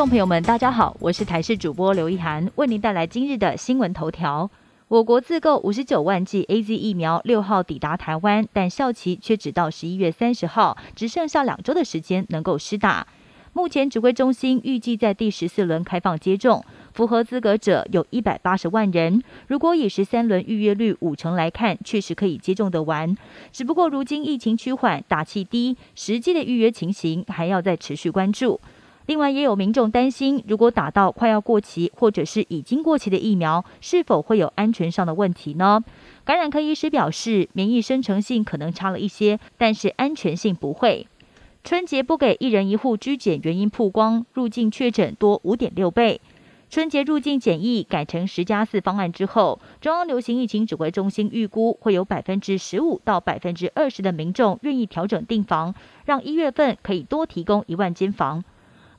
众朋友们，大家好，我是台视主播刘一涵，为您带来今日的新闻头条。我国自购五十九万剂 A Z 疫苗，六号抵达台湾，但效期却只到十一月三十号，只剩下两周的时间能够施打。目前指挥中心预计在第十四轮开放接种，符合资格者有一百八十万人。如果以十三轮预约率五成来看，确实可以接种得完。只不过如今疫情趋缓，打气低，实际的预约情形还要再持续关注。另外，也有民众担心，如果打到快要过期或者是已经过期的疫苗，是否会有安全上的问题呢？感染科医师表示，免疫生成性可能差了一些，但是安全性不会。春节不给一人一户居检原因曝光，入境确诊多五点六倍。春节入境检疫改成十加四方案之后，中央流行疫情指挥中心预估会有百分之十五到百分之二十的民众愿意调整订房，让一月份可以多提供一万间房。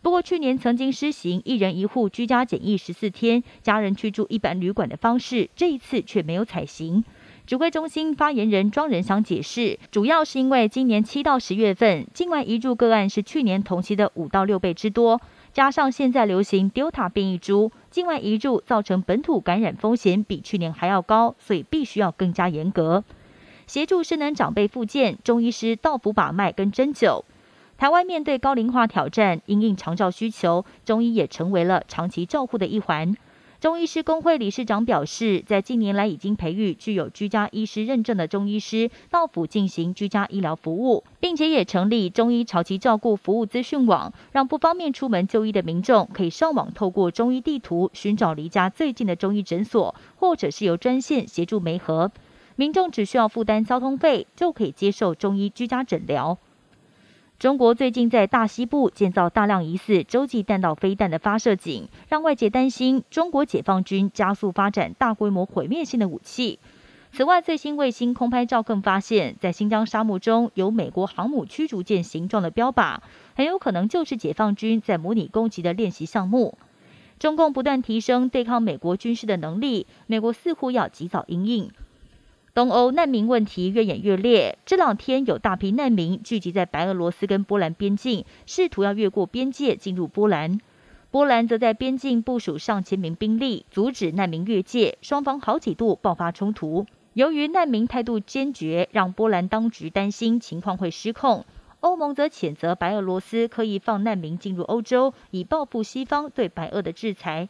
不过，去年曾经施行一人一户居家检疫十四天，家人去住一般旅馆的方式，这一次却没有采行。指挥中心发言人庄仁祥解释，主要是因为今年七到十月份境外移入个案是去年同期的五到六倍之多，加上现在流行 Delta 变异株，境外移入造成本土感染风险比去年还要高，所以必须要更加严格。协助生能长辈复健，中医师到府把脉跟针灸。台湾面对高龄化挑战，因应长照需求，中医也成为了长期照护的一环。中医师工会理事长表示，在近年来已经培育具有居家医师认证的中医师到府进行居家医疗服务，并且也成立中医长期照顾服务资讯网，让不方便出门就医的民众可以上网透过中医地图寻找离家最近的中医诊所，或者是由专线协助媒合，民众只需要负担交通费就可以接受中医居家诊疗。中国最近在大西部建造大量疑似洲际弹道飞弹的发射井，让外界担心中国解放军加速发展大规模毁灭性的武器。此外，最新卫星空拍照更发现，在新疆沙漠中有美国航母驱逐舰形状的标靶，很有可能就是解放军在模拟攻击的练习项目。中共不断提升对抗美国军事的能力，美国似乎要及早应应。东欧难民问题越演越烈，这两天有大批难民聚集在白俄罗斯跟波兰边境，试图要越过边界进入波兰。波兰则在边境部署上千名兵力，阻止难民越界，双方好几度爆发冲突。由于难民态度坚决，让波兰当局担心情况会失控。欧盟则谴责白俄罗斯刻意放难民进入欧洲，以报复西方对白俄的制裁。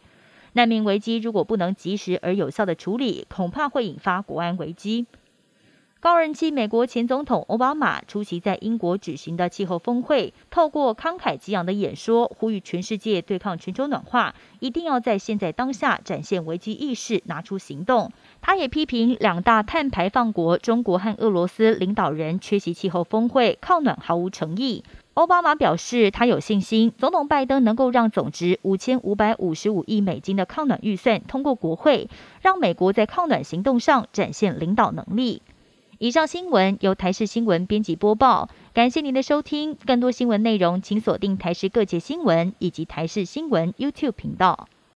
难民危机如果不能及时而有效的处理，恐怕会引发国安危机。高人气美国前总统奥巴马出席在英国举行的气候峰会，透过慷慨激昂的演说，呼吁全世界对抗全球暖化，一定要在现在当下展现危机意识，拿出行动。他也批评两大碳排放国中国和俄罗斯领导人缺席气候峰会，抗暖毫无诚意。奥巴马表示，他有信心，总统拜登能够让总值五千五百五十五亿美金的抗暖预算通过国会，让美国在抗暖行动上展现领导能力。以上新闻由台视新闻编辑播报，感谢您的收听。更多新闻内容，请锁定台视各界新闻以及台视新闻 YouTube 频道。